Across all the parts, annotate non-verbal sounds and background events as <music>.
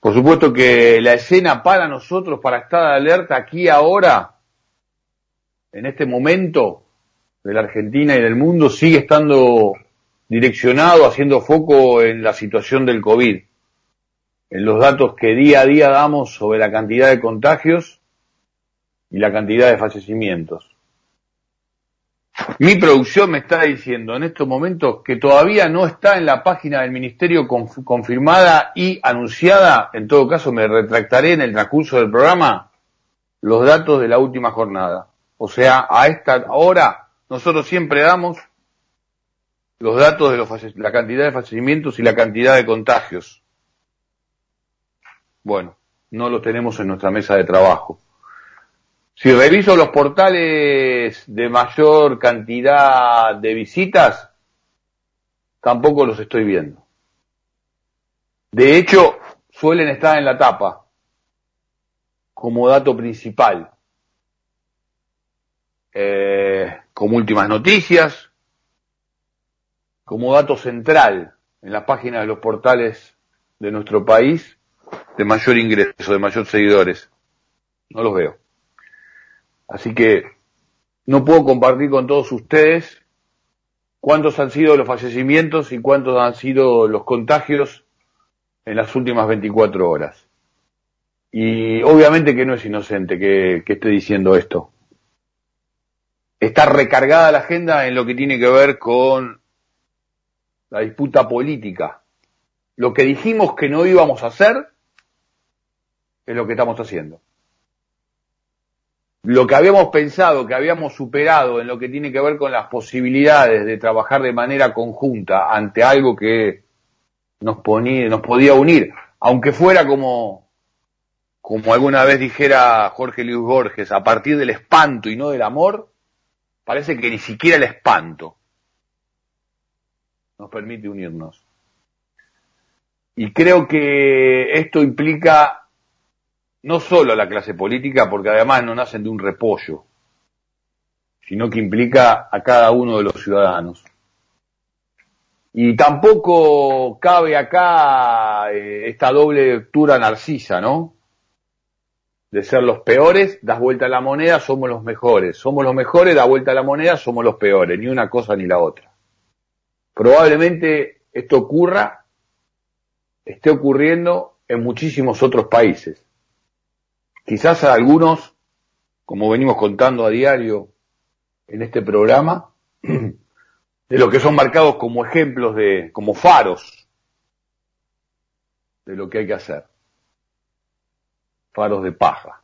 Por supuesto que la escena para nosotros, para estar alerta aquí ahora, en este momento de la Argentina y del mundo, sigue estando direccionado, haciendo foco en la situación del COVID, en los datos que día a día damos sobre la cantidad de contagios y la cantidad de fallecimientos. Mi producción me está diciendo en estos momentos que todavía no está en la página del Ministerio confirmada y anunciada, en todo caso me retractaré en el transcurso del programa, los datos de la última jornada. O sea, a esta hora nosotros siempre damos los datos de los la cantidad de fallecimientos y la cantidad de contagios. Bueno, no los tenemos en nuestra mesa de trabajo. Si reviso los portales de mayor cantidad de visitas, tampoco los estoy viendo. De hecho, suelen estar en la tapa como dato principal. Eh, como últimas noticias, como dato central en la página de los portales de nuestro país de mayor ingreso, de mayor seguidores. No los veo. Así que no puedo compartir con todos ustedes cuántos han sido los fallecimientos y cuántos han sido los contagios en las últimas 24 horas. Y obviamente que no es inocente que, esté diciendo esto. Está recargada la agenda en lo que tiene que ver con la disputa política. Lo que dijimos que no íbamos a hacer es lo que estamos haciendo lo que habíamos pensado, que habíamos superado en lo que tiene que ver con las posibilidades de trabajar de manera conjunta ante algo que nos ponía, nos podía unir, aunque fuera como, como alguna vez dijera Jorge Luis Borges, a partir del espanto y no del amor, parece que ni siquiera el espanto nos permite unirnos. Y creo que esto implica no solo a la clase política, porque además no nacen de un repollo, sino que implica a cada uno de los ciudadanos. Y tampoco cabe acá eh, esta doble lectura narcisa, ¿no? De ser los peores, das vuelta a la moneda, somos los mejores. Somos los mejores, da vuelta a la moneda, somos los peores. Ni una cosa ni la otra. Probablemente esto ocurra, esté ocurriendo en muchísimos otros países. Quizás a algunos, como venimos contando a diario en este programa, <clears throat> de lo que son marcados como ejemplos de, como faros de lo que hay que hacer. Faros de paja.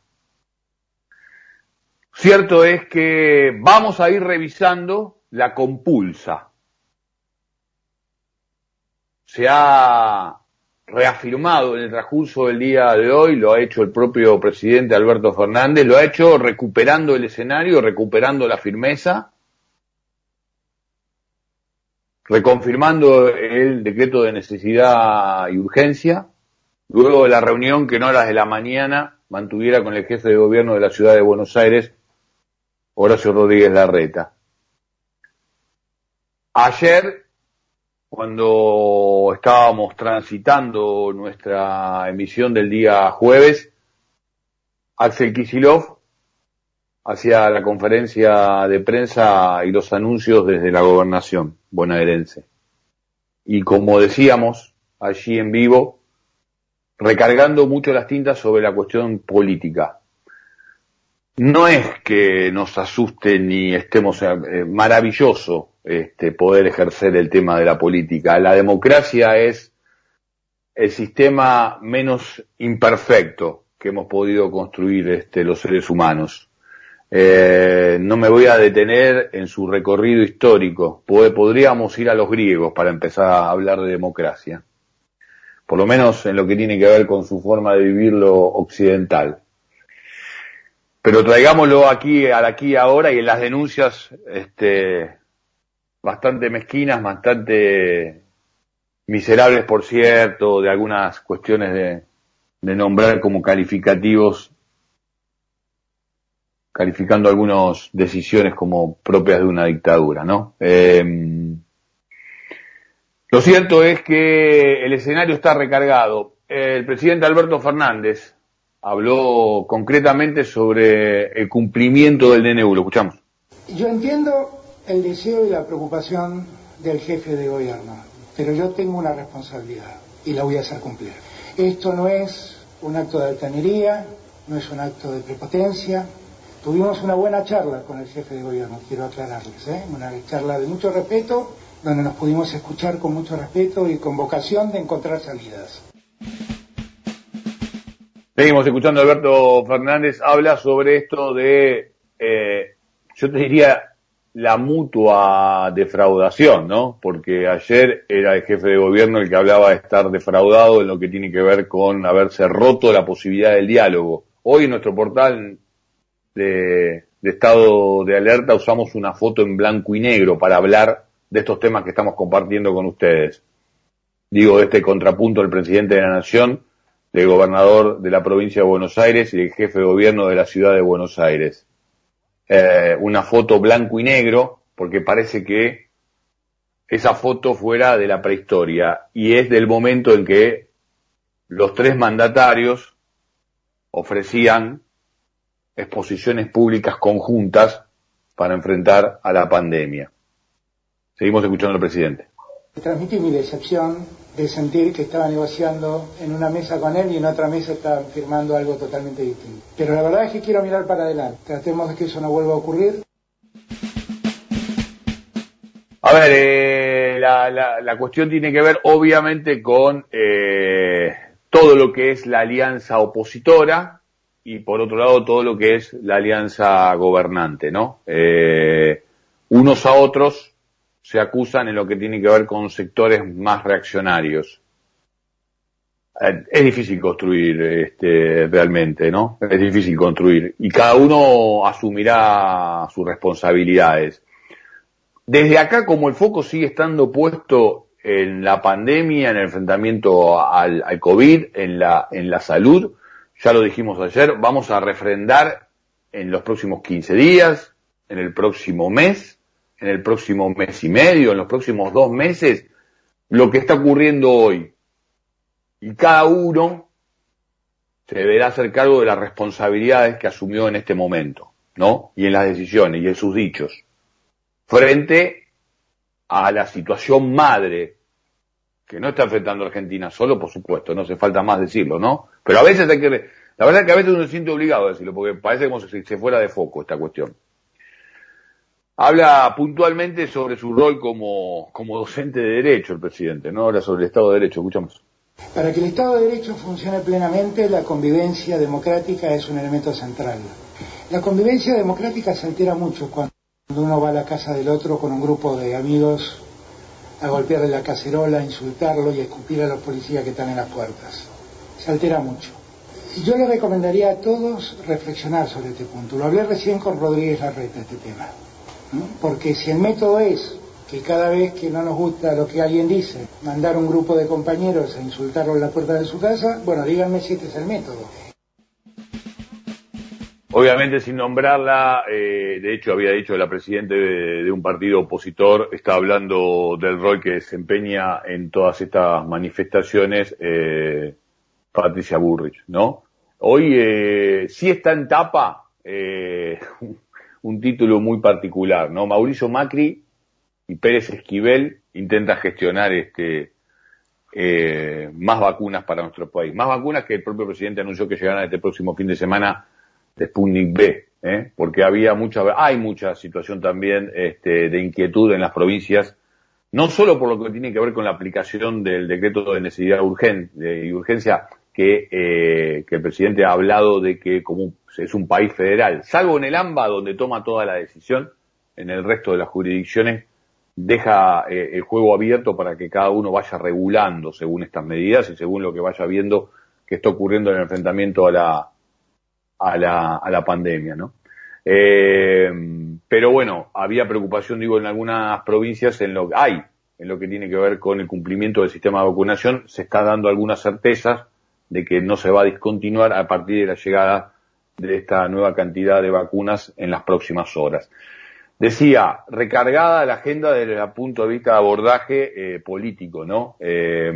Cierto es que vamos a ir revisando la compulsa. Se ha reafirmado en el transcurso del día de hoy, lo ha hecho el propio presidente Alberto Fernández, lo ha hecho recuperando el escenario, recuperando la firmeza, reconfirmando el decreto de necesidad y urgencia, luego de la reunión que en horas de la mañana mantuviera con el jefe de gobierno de la ciudad de Buenos Aires, Horacio Rodríguez Larreta. Ayer cuando estábamos transitando nuestra emisión del día jueves, Axel Kisilov hacía la conferencia de prensa y los anuncios desde la gobernación bonaerense. Y como decíamos allí en vivo, recargando mucho las tintas sobre la cuestión política. No es que nos asuste ni estemos eh, maravilloso este, poder ejercer el tema de la política. La democracia es el sistema menos imperfecto que hemos podido construir este, los seres humanos. Eh, no me voy a detener en su recorrido histórico. Podríamos ir a los griegos para empezar a hablar de democracia. Por lo menos en lo que tiene que ver con su forma de vivirlo occidental. Pero traigámoslo aquí, aquí ahora y en las denuncias, este, bastante mezquinas, bastante miserables, por cierto, de algunas cuestiones de, nombrar como calificativos, calificando algunas decisiones como propias de una dictadura, ¿no? Eh, lo cierto es que el escenario está recargado el presidente Alberto Fernández habló concretamente sobre el cumplimiento del DNU. Lo escuchamos. Yo entiendo el deseo y la preocupación del jefe de gobierno, pero yo tengo una responsabilidad y la voy a hacer cumplir. Esto no es un acto de altanería, no es un acto de prepotencia. Tuvimos una buena charla con el jefe de gobierno, quiero aclararles, ¿eh? una charla de mucho respeto, donde nos pudimos escuchar con mucho respeto y con vocación de encontrar salidas. Seguimos escuchando a Alberto Fernández, habla sobre esto de, eh, yo te diría, la mutua defraudación, ¿no? Porque ayer era el jefe de gobierno el que hablaba de estar defraudado en lo que tiene que ver con haberse roto la posibilidad del diálogo. Hoy en nuestro portal de, estado de alerta usamos una foto en blanco y negro para hablar de estos temas que estamos compartiendo con ustedes. Digo, este contrapunto del presidente de la Nación, del gobernador de la provincia de Buenos Aires y del jefe de gobierno de la ciudad de Buenos Aires eh, una foto blanco y negro, porque parece que esa foto fuera de la prehistoria y es del momento en que los tres mandatarios ofrecían exposiciones públicas conjuntas para enfrentar a la pandemia. Seguimos escuchando al presidente. Transmití mi decepción de sentir que estaba negociando en una mesa con él y en otra mesa estaba firmando algo totalmente distinto. Pero la verdad es que quiero mirar para adelante. Tratemos de que eso no vuelva a ocurrir. A ver, eh, la, la, cuestión tiene que ver obviamente con eh, todo lo que es la alianza opositora y por otro lado todo lo que es la alianza gobernante, ¿no? Eh, unos a otros se acusan en lo que tiene que ver con sectores más reaccionarios. Eh, es difícil construir este, realmente, ¿no? Es difícil construir. Y cada uno asumirá sus responsabilidades. Desde acá, como el foco sigue estando puesto en la pandemia, en el enfrentamiento al, al COVID, en la, en la salud, ya lo dijimos ayer, vamos a refrendar en los próximos 15 días, en el próximo mes, en el próximo mes y medio, en los próximos dos meses, lo que está ocurriendo hoy. Y cada uno se deberá hacer cargo de las responsabilidades que asumió en este momento, ¿no? Y en las decisiones y en sus dichos. Frente a la situación madre que no está enfrentando a Argentina solo, por supuesto, no hace falta más decirlo, ¿no? Pero a veces hay que, la verdad es que a veces uno se siente obligado a decirlo, porque parece como si se fuera de foco esta cuestión habla puntualmente sobre su rol como, como docente de derecho el presidente, ¿no? Habla sobre el Estado de Derecho, escuchamos. Para que el Estado de Derecho funcione plenamente, la convivencia democrática es un elemento central. La convivencia democrática se altera mucho cuando uno va a la casa del otro con un grupo de amigos a golpearle la cacerola, a insultarlo y a escupir a los policías que están en las puertas. Se altera mucho. Yo le recomendaría a todos reflexionar sobre este punto. Lo hablé recién con Rodríguez Larreta, este tema. Porque si el método es que cada vez que no nos gusta lo que alguien dice, mandar un grupo de compañeros a insultarlo en la puerta de su casa, bueno, díganme si este es el método. Obviamente sin nombrarla, eh, de hecho había dicho la presidenta de, un partido opositor, está hablando del rol que desempeña en todas estas manifestaciones eh, Patricia Burrich, ¿no? Hoy eh, sí está en tapa eh, un título muy particular, ¿no? Mauricio Macri y Pérez Esquivel intentan gestionar este eh, más vacunas para nuestro país, más vacunas que el propio presidente anunció que llegarán este próximo fin de semana de Sputnik B, ¿eh? porque había mucha, hay mucha situación también este, de inquietud en las provincias, no solo por lo que tiene que ver con la aplicación del decreto de necesidad urgente y urgencia que, eh, que el presidente ha hablado de que como es un país federal, salvo en el AMBA donde toma toda la decisión, en el resto de las jurisdicciones deja eh, el juego abierto para que cada uno vaya regulando según estas medidas y según lo que vaya viendo que está ocurriendo en el enfrentamiento a la, a la, a la pandemia, ¿no? Eh, pero bueno, había preocupación, digo, en algunas provincias en lo que hay, en lo que tiene que ver con el cumplimiento del sistema de vacunación, se está dando algunas certezas, de que no se va a discontinuar a partir de la llegada de esta nueva cantidad de vacunas en las próximas horas. Decía, recargada la agenda desde el punto de vista de abordaje eh, político, ¿no? Eh,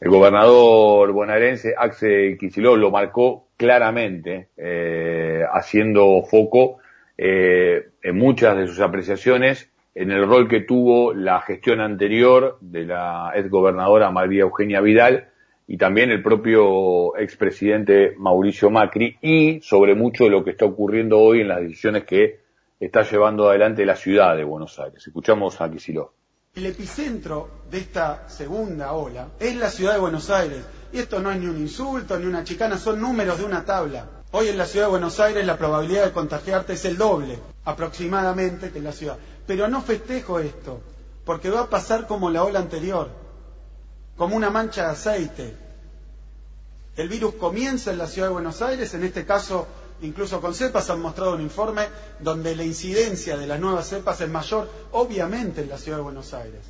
El gobernador bonaerense Axel Kicillof lo marcó claramente, eh, haciendo foco eh, en muchas de sus apreciaciones en el rol que tuvo la gestión anterior de la ex gobernadora María Eugenia Vidal y también el propio expresidente Mauricio Macri y sobre mucho de lo que está ocurriendo hoy en las decisiones que está llevando adelante la ciudad de Buenos Aires. Escuchamos a Kicillof. El epicentro de esta segunda ola es la ciudad de Buenos Aires. Y esto no es ni un insulto ni una chicana, son números de una tabla. Hoy en la ciudad de Buenos Aires la probabilidad de contagiarte es el doble, aproximadamente, que en la ciudad. Pero no festejo esto, porque va a pasar como la ola anterior, como una mancha de aceite. El virus comienza en la ciudad de Buenos Aires, en este caso incluso con cepas han mostrado un informe donde la incidencia de las nuevas cepas es mayor, obviamente, en la ciudad de Buenos Aires.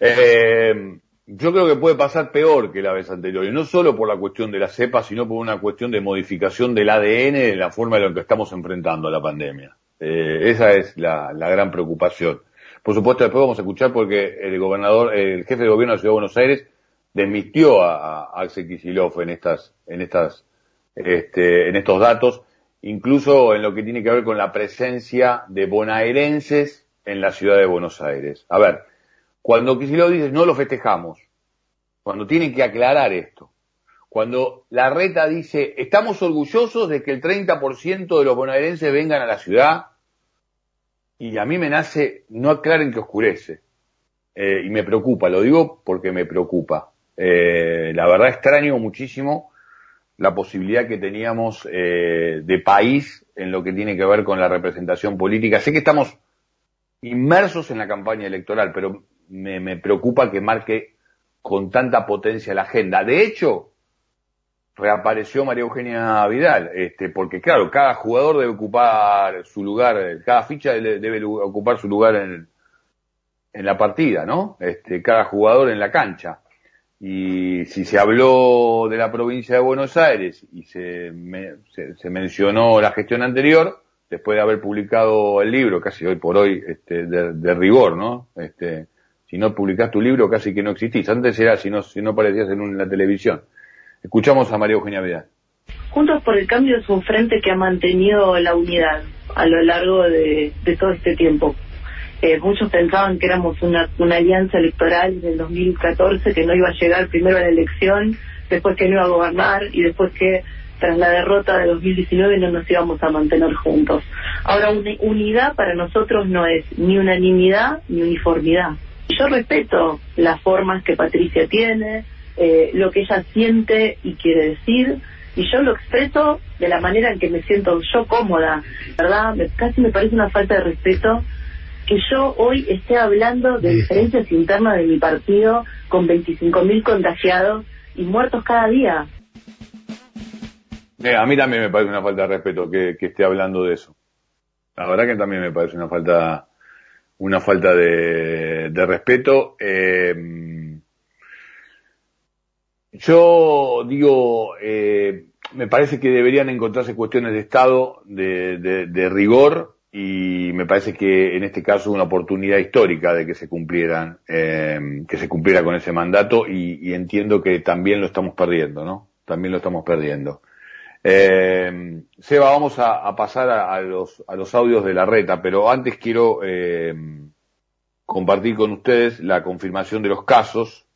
Eh, yo creo que puede pasar peor que la vez anterior, y no solo por la cuestión de las cepas, sino por una cuestión de modificación del ADN de la forma en la que estamos enfrentando a la pandemia. Eh, esa es la, gran preocupación. Por supuesto, después vamos a escuchar porque el gobernador, el jefe de gobierno de la Ciudad de Buenos Aires, desmistió a, a Axel Kicillof en estas, en estas, este, en estos datos, incluso en lo que tiene que ver con la presencia de bonaerenses en la ciudad de Buenos Aires. A ver, cuando Kicillof dice no lo festejamos, cuando tienen que aclarar esto, cuando la reta dice estamos orgullosos de que el 30% de los bonaerenses vengan a la ciudad, y a mí me nace, no aclaren que oscurece, eh, y me preocupa, lo digo porque me preocupa. Eh, la verdad extraño muchísimo la posibilidad que teníamos eh, de país en lo que tiene que ver con la representación política. Sé que estamos inmersos en la campaña electoral, pero me, me preocupa que marque con tanta potencia la agenda. De hecho, reapareció María Eugenia Vidal, este, porque claro, cada jugador debe ocupar su lugar, cada ficha debe ocupar su lugar en, en la partida, ¿no? Este, cada jugador en la cancha. Y si se habló de la provincia de Buenos Aires y se, se, mencionó la gestión anterior, después de haber publicado el libro, casi hoy por hoy, este, de, rigor, ¿no? Este, si no publicás tu libro, casi que no existís. Antes era si no, si no aparecías en, la televisión. Escuchamos a María Eugenia Vidal. Juntos por el Cambio es un frente que ha mantenido la unidad a lo largo de todo este tiempo. Eh, muchos pensaban que éramos una, una alianza electoral del 2014 que no iba a llegar primero a la elección, después que no iba a gobernar y después que tras la derrota de 2019 no nos íbamos a mantener juntos. Ahora, unidad para nosotros no es ni unanimidad ni uniformidad. Yo respeto las formas que Patricia tiene, eh, lo que ella siente y quiere decir, y yo lo expreso de la manera en que me siento yo cómoda, ¿verdad? casi me parece una falta de respeto que yo hoy esté hablando de diferencias internas de mi partido con 25.000 contagiados y muertos cada día. a mí también me parece una falta de respeto que, esté hablando de eso. La verdad que también me parece una falta una falta de, respeto. Eh, yo digo, eh, me parece que deberían encontrarse cuestiones de Estado, de, de rigor, y me parece que en este caso una oportunidad histórica de que se cumplieran, eh, que se cumpliera con ese mandato y, entiendo que también lo estamos perdiendo, ¿no? También lo estamos perdiendo. Eh, Seba, vamos a, pasar a, los, a los audios de la reta, pero antes quiero eh, compartir con ustedes la confirmación de los casos,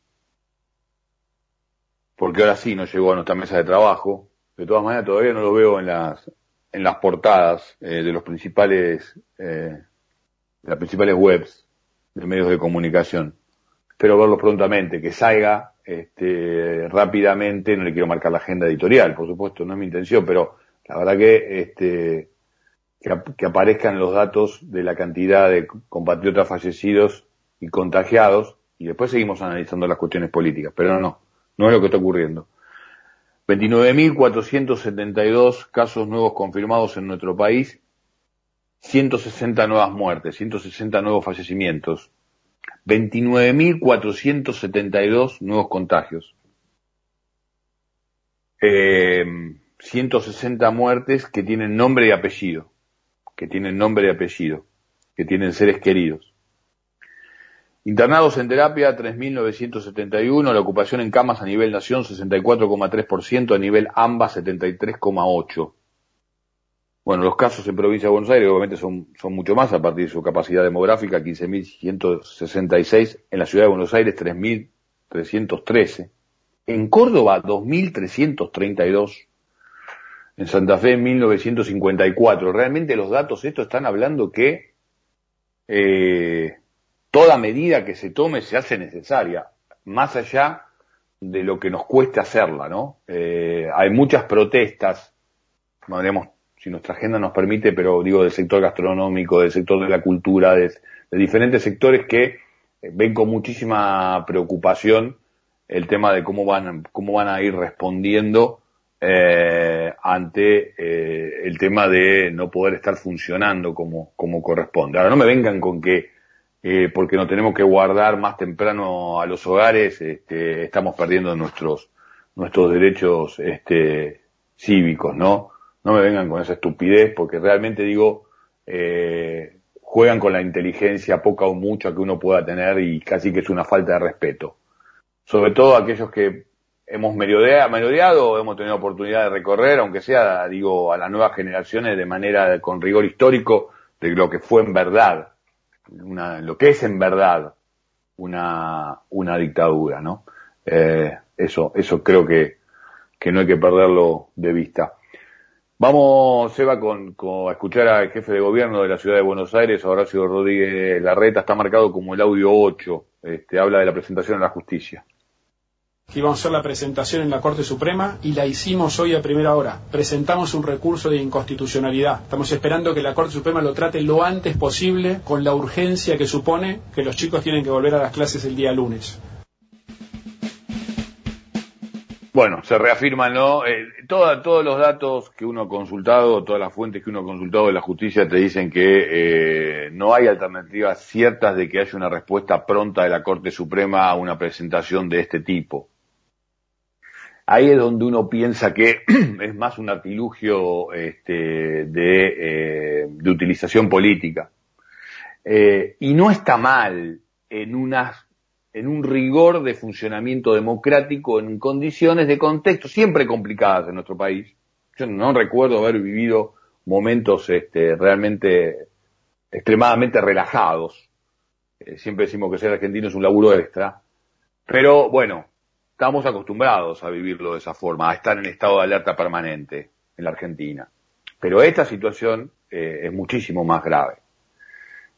porque ahora sí nos llegó a nuestra mesa de trabajo. De todas maneras, todavía no lo veo en las, en las portadas eh, de los principales, eh, de las principales webs de medios de comunicación. Espero verlo prontamente, que salga este, rápidamente, no le quiero marcar la agenda editorial, por supuesto, no es mi intención, pero la verdad que este, que, aparezcan los datos de la cantidad de compatriotas fallecidos y contagiados, y después seguimos analizando las cuestiones políticas, pero no, no, no es lo que está ocurriendo. 29.472 casos nuevos confirmados en nuestro país, 160 nuevas muertes, 160 nuevos fallecimientos, 29.472 nuevos contagios, 160 eh, muertes que tienen nombre y apellido, que tienen nombre y apellido, que tienen seres queridos. Internados en terapia, 3.971. La ocupación en camas a nivel nación, 64,3%. A nivel AMBA, 73,8%. Bueno, los casos en provincia de Buenos Aires obviamente son, son mucho más a partir de su capacidad demográfica, 15.166. En la ciudad de Buenos Aires, 3.313. En Córdoba, 2.332. En Santa Fe, 1.954. Realmente los datos estos están hablando que eh, toda medida que se tome se hace necesaria, más allá de lo que nos cueste hacerla, ¿no? Eh, hay muchas protestas, no veremos si nuestra agenda nos permite, pero digo del sector gastronómico, del sector de la cultura, de, diferentes sectores que eh, ven con muchísima preocupación el tema de cómo van, cómo van a ir respondiendo eh, ante el tema de no poder estar funcionando como, como corresponde. Ahora no me vengan con que eh, porque no tenemos que guardar más temprano a los hogares, este, estamos perdiendo nuestros, nuestros derechos este, cívicos, ¿no? No me vengan con esa estupidez, porque realmente digo, eh, juegan con la inteligencia poca o mucha que uno pueda tener y casi que es una falta de respeto. Sobre todo aquellos que hemos merodeado, hemos tenido oportunidad de recorrer, aunque sea, digo, a las nuevas generaciones de manera con rigor histórico de lo que fue en verdad una, lo que es en verdad una, una dictadura, ¿no? Eh, eso, eso creo que, que no hay que perderlo de vista. Vamos, Seba, con, con, a escuchar al jefe de gobierno de la ciudad de Buenos Aires, Horacio Rodríguez Larreta, está marcado como el audio 8, este, habla de la presentación a la justicia íbamos a hacer la presentación en la Corte Suprema y la hicimos hoy a primera hora. Presentamos un recurso de inconstitucionalidad. Estamos esperando que la Corte Suprema lo trate lo antes posible con la urgencia que supone que los chicos tienen que volver a las clases el día lunes. Bueno, se reafirman, ¿no? Eh, todos los datos que uno ha consultado, todas las fuentes que uno ha consultado de la justicia te dicen que eh, no hay alternativas ciertas de que haya una respuesta pronta de la Corte Suprema a una presentación de este tipo ahí es donde uno piensa que <clears throat> es más un artilugio este, de, eh, de, utilización política. Eh, y no está mal en, unas, en un rigor de funcionamiento democrático en condiciones de contexto siempre complicadas en nuestro país. Yo no recuerdo haber vivido momentos este, realmente extremadamente relajados. Eh, siempre decimos que ser argentino es un laburo extra. Pero bueno, estamos acostumbrados a vivirlo de esa forma, a estar en estado de alerta permanente en la Argentina. Pero esta situación eh, es muchísimo más grave.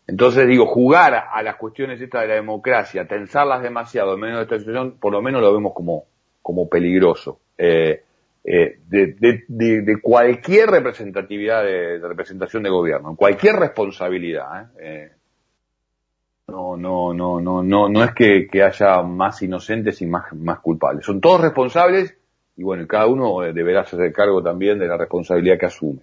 Entonces digo, jugar a las cuestiones estas de la democracia, tensarlas demasiado en medio de esta situación, por lo menos lo vemos como, como peligroso. Eh, eh, de, cualquier representatividad de, representación de gobierno, cualquier responsabilidad. ¿eh? No, no, no, no, no, no es que, haya más inocentes y más, más culpables. Son todos responsables y bueno, cada uno eh, deberá hacerse cargo también de la responsabilidad que asume.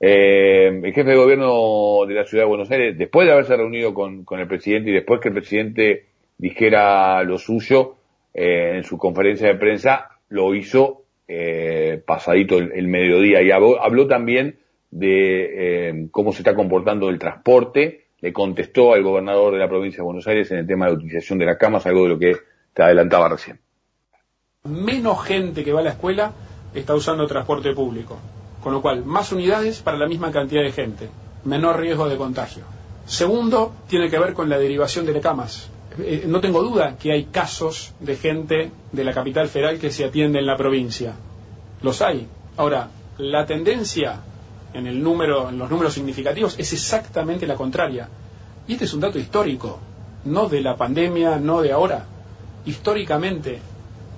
Eh, el jefe de gobierno de la ciudad de Buenos Aires, después de haberse reunido con, con el presidente y después que el presidente dijera lo suyo eh, en su conferencia de prensa, lo hizo eh, pasadito el, mediodía y habló, también de eh, cómo se está comportando el transporte, le contestó al gobernador de la provincia de Buenos Aires en el tema de la utilización de las camas, algo de lo que te adelantaba recién. Menos gente que va a la escuela está usando transporte público, con lo cual más unidades para la misma cantidad de gente, menor riesgo de contagio. Segundo, tiene que ver con la derivación de camas. Eh, no tengo duda que hay casos de gente de la capital federal que se atiende en la provincia. Los hay. Ahora, la tendencia en, el número, en los números significativos es exactamente la contraria. Y este es un dato histórico, no de la pandemia, no de ahora. Históricamente,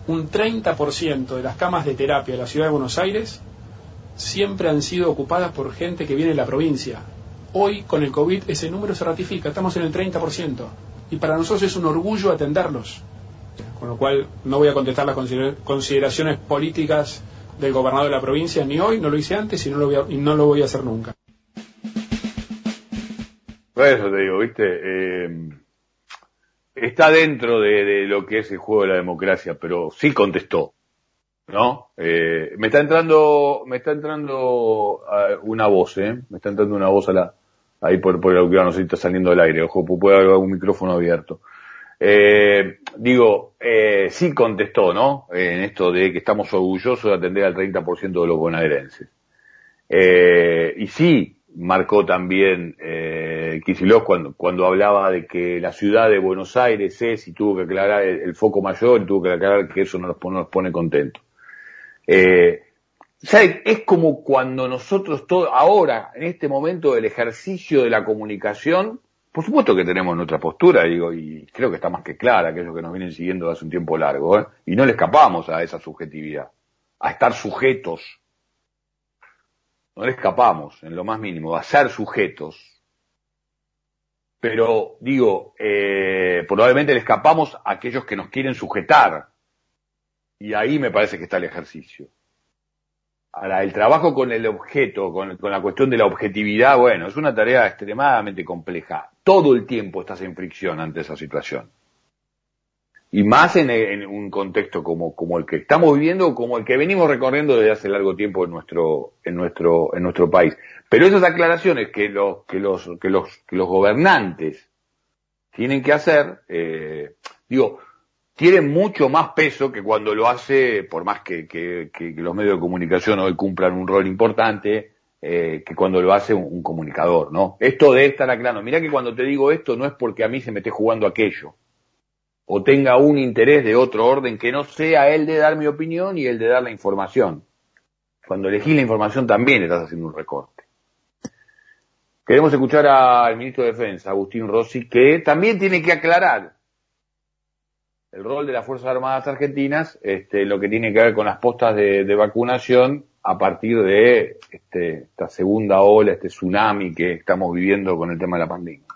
un 30% de las camas de terapia de la ciudad de Buenos Aires siempre han sido ocupadas por gente que viene de la provincia. Hoy, con el COVID, ese número se ratifica, estamos en el 30%. Y para nosotros es un orgullo atenderlos. Con lo cual, no voy a contestar las consideraciones políticas del gobernador de la provincia, ni hoy, no lo hice antes y no lo voy a, y no lo voy a hacer nunca. Por eso te digo, viste, eh, está dentro de, lo que es el juego de la democracia, pero sí contestó, ¿no? Eh, me está entrando, me está entrando uh, una voz, ¿eh? Me está entrando una voz a la, ahí por, por el no sé si está saliendo del aire, ojo, puede haber algún micrófono abierto. Eh, digo, eh, sí contestó, ¿no? En esto de que estamos orgullosos de atender al 30% de los bonaerenses. Eh, y sí marcó también eh, cuando, cuando hablaba de que la ciudad de Buenos Aires es y tuvo que aclarar el, foco mayor y tuvo que aclarar que eso no nos, nos pone contentos. Eh, es como cuando nosotros todo, ahora, en este momento del ejercicio de la comunicación, por supuesto que tenemos nuestra postura, digo, y creo que está más que clara, aquellos que nos vienen siguiendo hace un tiempo largo, ¿eh? y no le escapamos a esa subjetividad, a estar sujetos. No le escapamos, en lo más mínimo, a ser sujetos. Pero, digo, eh, probablemente le escapamos a aquellos que nos quieren sujetar. Y ahí me parece que está el ejercicio. Ahora, el trabajo con el objeto, con, la cuestión de la objetividad, bueno, es una tarea extremadamente compleja. Todo el tiempo estás en fricción ante esa situación. Y más en, un contexto como, el que estamos viviendo, como el que venimos recorriendo desde hace largo tiempo en nuestro, en nuestro, en nuestro país. Pero esas aclaraciones que los, que los, que los, que los gobernantes tienen que hacer, eh, digo, tiene mucho más peso que cuando lo hace, por más que, los medios de comunicación hoy cumplan un rol importante, eh, que cuando lo hace un, comunicador, ¿no? Esto de estar aclarando. Mira que cuando te digo esto no es porque a mí se me esté jugando aquello, o tenga un interés de otro orden que no sea el de dar mi opinión y el de dar la información. Cuando elegís la información también estás haciendo un recorte. Queremos escuchar al ministro de Defensa, Agustín Rossi, que también tiene que aclarar el rol de las Fuerzas Armadas Argentinas, este, lo que tiene que ver con las postas de, vacunación a partir de este, esta segunda ola, este tsunami que estamos viviendo con el tema de la pandemia.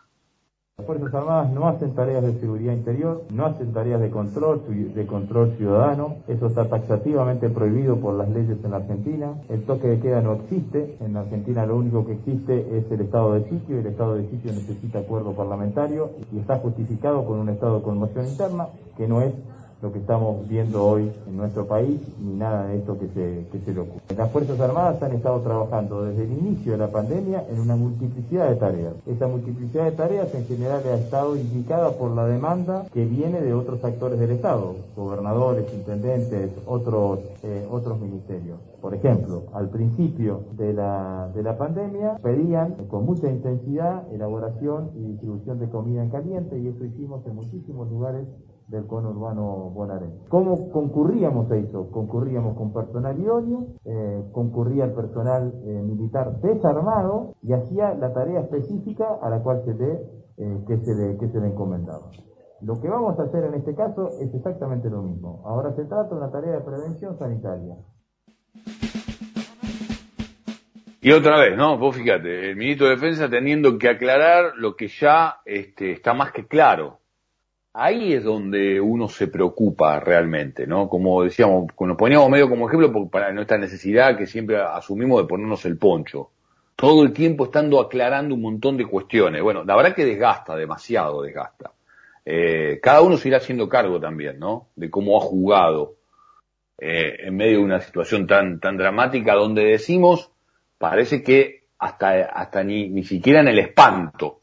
Las Fuerzas Armadas no hacen tareas de seguridad interior, no hacen tareas de control, de control ciudadano, eso está taxativamente prohibido por las leyes en la Argentina, el toque de queda no existe, en la Argentina lo único que existe es el estado de sitio y el estado de sitio necesita acuerdo parlamentario y está justificado con un estado de conmoción interna que no es lo que estamos viendo hoy en nuestro país, ni nada de esto que se, que se le ocurre. Las Fuerzas Armadas han estado trabajando desde el inicio de la pandemia en una multiplicidad de tareas. Esa multiplicidad de tareas en general ha estado indicada por la demanda que viene de otros actores del Estado, gobernadores, intendentes, otros, eh, otros ministerios. Por ejemplo, al principio de la, de la pandemia pedían con mucha intensidad elaboración y distribución de comida en caliente y eso hicimos en muchísimos lugares del cono urbano bonaerense. ¿Cómo concurríamos a eso? Concurríamos con personal idóneo, eh, concurría el personal eh, militar desarmado y hacía la tarea específica a la cual se le, eh, que, se le, que se le encomendaba. Lo que vamos a hacer en este caso es exactamente lo mismo. Ahora se trata de una tarea de prevención sanitaria. Y otra vez, ¿no? Vos fíjate, el ministro de Defensa teniendo que aclarar lo que ya este, está más que claro ahí es donde uno se preocupa realmente, ¿no? Como decíamos, nos poníamos medio como ejemplo para nuestra necesidad que siempre asumimos de ponernos el poncho. Todo el tiempo estando aclarando un montón de cuestiones. Bueno, la verdad que desgasta, demasiado desgasta. Eh, cada uno se irá haciendo cargo también, ¿no? De cómo ha jugado eh, en medio de una situación tan, tan dramática donde decimos, parece que hasta, hasta ni, ni siquiera en el espanto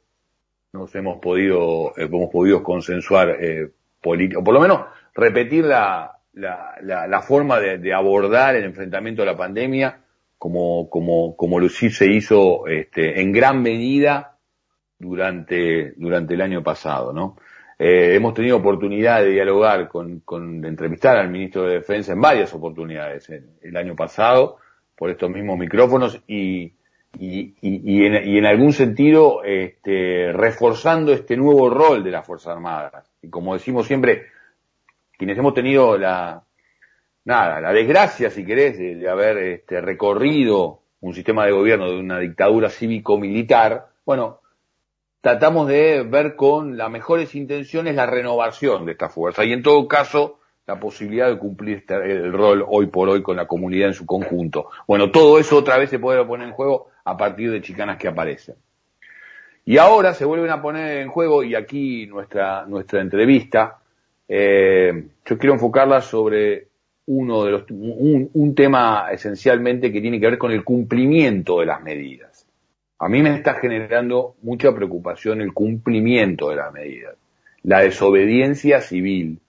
nos hemos podido, eh, hemos podido consensuar eh, o por lo menos repetir la, la, la, forma de, abordar el enfrentamiento a la pandemia como, como, como sí se hizo este, en gran medida durante, durante el año pasado, ¿no? Eh, hemos tenido oportunidad de dialogar con, con, de entrevistar al ministro de Defensa en varias oportunidades el año pasado por estos mismos micrófonos y, y, y, en, y, en, algún sentido este, reforzando este nuevo rol de las Fuerzas Armadas. Y como decimos siempre, quienes hemos tenido la, nada, la desgracia, si querés, de, haber este, recorrido un sistema de gobierno de una dictadura cívico-militar, bueno, tratamos de ver con las mejores intenciones la renovación de esta fuerza y en todo caso la posibilidad de cumplir este, el rol hoy por hoy con la comunidad en su conjunto. Bueno, todo eso otra vez se puede poner en juego a partir de chicanas que aparecen. Y ahora se vuelven a poner en juego, y aquí nuestra, nuestra entrevista, eh, yo quiero enfocarla sobre uno de los, un, un tema esencialmente que tiene que ver con el cumplimiento de las medidas. A mí me está generando mucha preocupación el cumplimiento de las medidas. la desobediencia civil.